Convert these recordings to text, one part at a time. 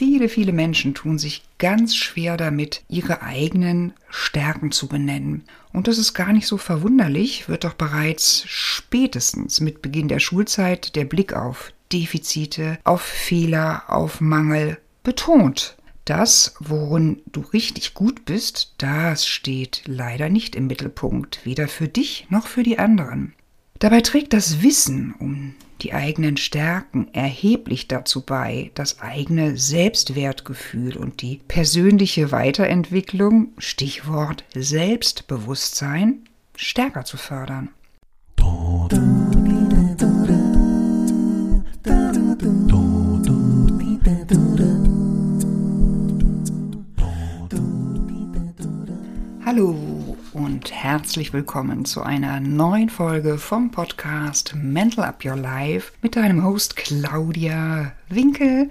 Viele, viele Menschen tun sich ganz schwer damit, ihre eigenen Stärken zu benennen. Und das ist gar nicht so verwunderlich, wird doch bereits spätestens mit Beginn der Schulzeit der Blick auf Defizite, auf Fehler, auf Mangel betont. Das, worin du richtig gut bist, das steht leider nicht im Mittelpunkt, weder für dich noch für die anderen. Dabei trägt das Wissen um die eigenen Stärken erheblich dazu bei, das eigene Selbstwertgefühl und die persönliche Weiterentwicklung, Stichwort Selbstbewusstsein, stärker zu fördern. Hallo und herzlich willkommen zu einer neuen Folge vom Podcast Mental Up Your Life mit deinem Host Claudia Winkel.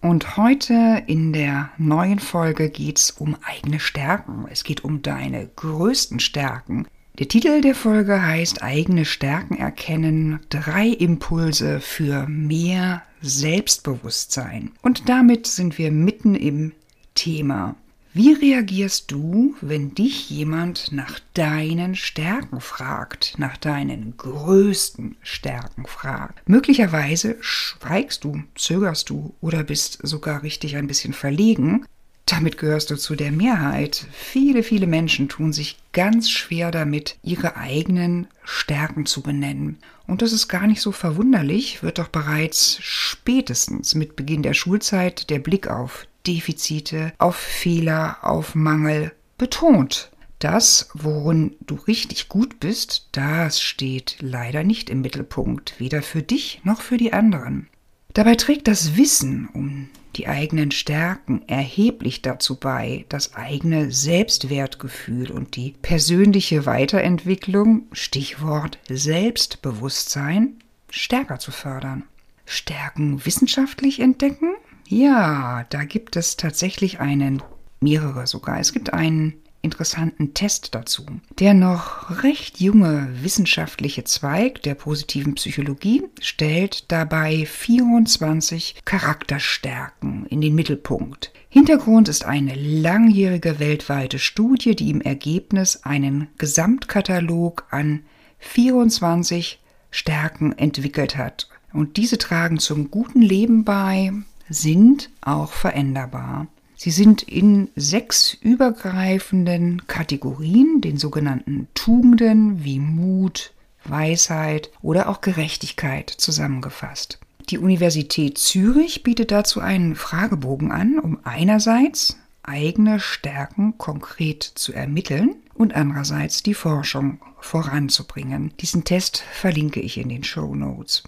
Und heute in der neuen Folge geht es um eigene Stärken. Es geht um deine größten Stärken. Der Titel der Folge heißt Eigene Stärken erkennen, drei Impulse für mehr Selbstbewusstsein. Und damit sind wir mitten im Thema. Wie reagierst du, wenn dich jemand nach deinen Stärken fragt, nach deinen größten Stärken fragt? Möglicherweise schweigst du, zögerst du oder bist sogar richtig ein bisschen verlegen. Damit gehörst du zu der Mehrheit. Viele, viele Menschen tun sich ganz schwer damit, ihre eigenen Stärken zu benennen. Und das ist gar nicht so verwunderlich, wird doch bereits spätestens mit Beginn der Schulzeit der Blick auf Defizite, auf Fehler, auf Mangel betont. Das, worin du richtig gut bist, das steht leider nicht im Mittelpunkt, weder für dich noch für die anderen. Dabei trägt das Wissen um die eigenen Stärken erheblich dazu bei, das eigene Selbstwertgefühl und die persönliche Weiterentwicklung, Stichwort Selbstbewusstsein, stärker zu fördern. Stärken wissenschaftlich entdecken? Ja, da gibt es tatsächlich einen, mehrere sogar. Es gibt einen interessanten Test dazu. Der noch recht junge wissenschaftliche Zweig der positiven Psychologie stellt dabei 24 Charakterstärken in den Mittelpunkt. Hintergrund ist eine langjährige weltweite Studie, die im Ergebnis einen Gesamtkatalog an 24 Stärken entwickelt hat. Und diese tragen zum guten Leben bei, sind auch veränderbar. Sie sind in sechs übergreifenden Kategorien, den sogenannten Tugenden wie Mut, Weisheit oder auch Gerechtigkeit zusammengefasst. Die Universität Zürich bietet dazu einen Fragebogen an, um einerseits eigene Stärken konkret zu ermitteln und andererseits die Forschung voranzubringen. Diesen Test verlinke ich in den Show Notes.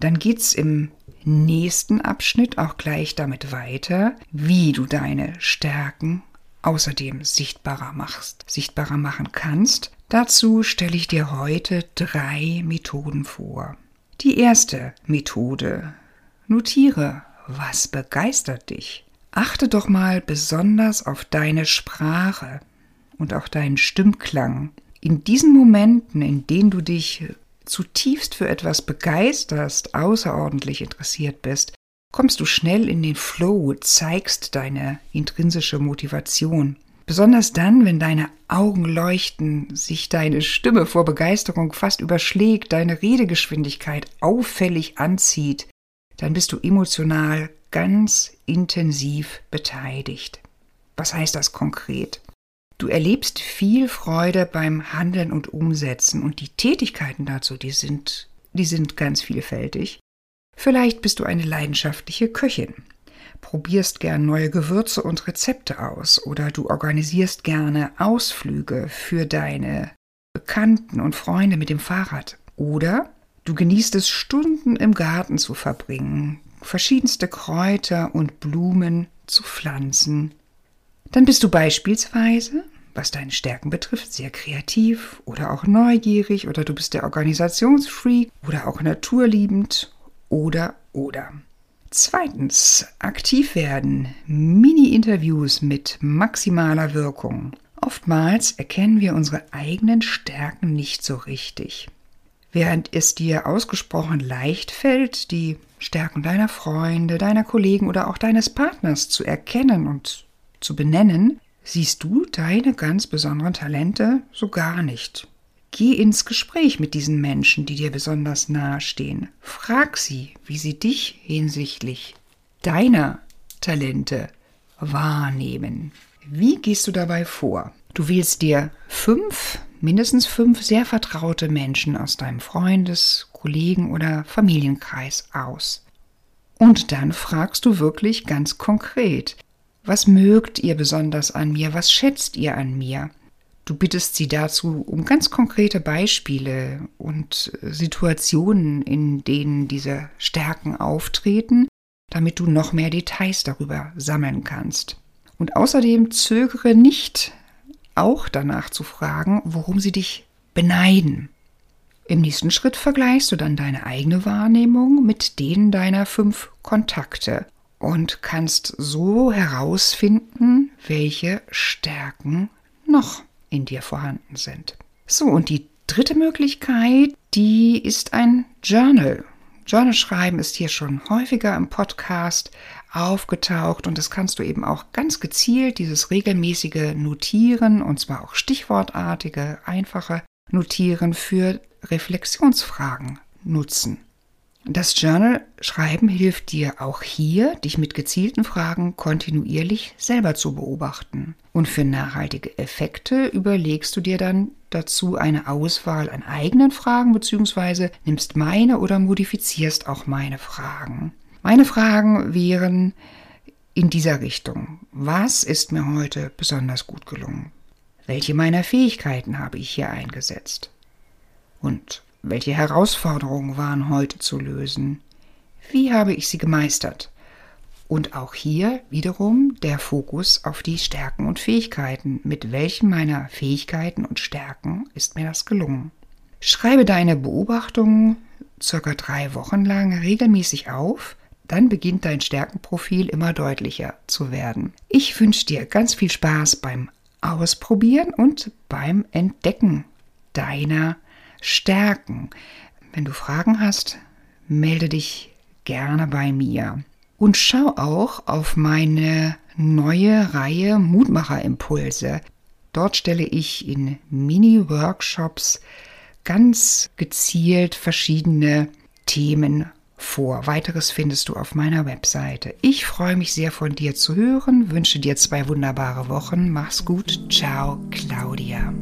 Dann geht's im nächsten Abschnitt auch gleich damit weiter, wie du deine Stärken außerdem sichtbarer machst, sichtbarer machen kannst. Dazu stelle ich dir heute drei Methoden vor. Die erste Methode. Notiere, was begeistert dich. Achte doch mal besonders auf deine Sprache und auch deinen Stimmklang. In diesen Momenten, in denen du dich zutiefst für etwas begeisterst, außerordentlich interessiert bist, kommst du schnell in den Flow, zeigst deine intrinsische Motivation. Besonders dann, wenn deine Augen leuchten, sich deine Stimme vor Begeisterung fast überschlägt, deine Redegeschwindigkeit auffällig anzieht, dann bist du emotional ganz intensiv beteiligt. Was heißt das konkret? Du erlebst viel Freude beim Handeln und Umsetzen und die Tätigkeiten dazu, die sind, die sind ganz vielfältig. Vielleicht bist du eine leidenschaftliche Köchin, probierst gern neue Gewürze und Rezepte aus oder du organisierst gerne Ausflüge für deine Bekannten und Freunde mit dem Fahrrad. Oder du genießt es, Stunden im Garten zu verbringen, verschiedenste Kräuter und Blumen zu pflanzen dann bist du beispielsweise, was deine Stärken betrifft, sehr kreativ oder auch neugierig oder du bist der Organisationsfreak oder auch naturliebend oder oder. Zweitens, aktiv werden. Mini-Interviews mit maximaler Wirkung. Oftmals erkennen wir unsere eigenen Stärken nicht so richtig. Während es dir ausgesprochen leicht fällt, die Stärken deiner Freunde, deiner Kollegen oder auch deines Partners zu erkennen und zu benennen, siehst du deine ganz besonderen Talente so gar nicht. Geh ins Gespräch mit diesen Menschen, die dir besonders nahestehen. Frag sie, wie sie dich hinsichtlich deiner Talente wahrnehmen. Wie gehst du dabei vor? Du wählst dir fünf, mindestens fünf sehr vertraute Menschen aus deinem Freundes-, Kollegen- oder Familienkreis aus. Und dann fragst du wirklich ganz konkret, was mögt ihr besonders an mir? Was schätzt ihr an mir? Du bittest sie dazu um ganz konkrete Beispiele und Situationen, in denen diese Stärken auftreten, damit du noch mehr Details darüber sammeln kannst. Und außerdem zögere nicht, auch danach zu fragen, worum sie dich beneiden. Im nächsten Schritt vergleichst du dann deine eigene Wahrnehmung mit denen deiner fünf Kontakte und kannst so herausfinden, welche Stärken noch in dir vorhanden sind. So, und die dritte Möglichkeit, die ist ein Journal. Journal schreiben ist hier schon häufiger im Podcast aufgetaucht und das kannst du eben auch ganz gezielt, dieses regelmäßige Notieren und zwar auch stichwortartige, einfache Notieren für Reflexionsfragen nutzen. Das Journal schreiben hilft dir auch hier, dich mit gezielten Fragen kontinuierlich selber zu beobachten. Und für nachhaltige Effekte überlegst du dir dann dazu eine Auswahl an eigenen Fragen bzw. nimmst meine oder modifizierst auch meine Fragen. Meine Fragen wären in dieser Richtung. Was ist mir heute besonders gut gelungen? Welche meiner Fähigkeiten habe ich hier eingesetzt? Und welche Herausforderungen waren heute zu lösen? Wie habe ich sie gemeistert? Und auch hier wiederum der Fokus auf die Stärken und Fähigkeiten. Mit welchen meiner Fähigkeiten und Stärken ist mir das gelungen? Schreibe deine Beobachtungen circa drei Wochen lang regelmäßig auf, dann beginnt dein Stärkenprofil immer deutlicher zu werden. Ich wünsche dir ganz viel Spaß beim Ausprobieren und beim Entdecken deiner stärken. Wenn du Fragen hast, melde dich gerne bei mir. Und schau auch auf meine neue Reihe Mutmacherimpulse. Dort stelle ich in Mini-Workshops ganz gezielt verschiedene Themen vor. Weiteres findest du auf meiner Webseite. Ich freue mich sehr von dir zu hören, wünsche dir zwei wunderbare Wochen. Mach's gut. Ciao, Claudia.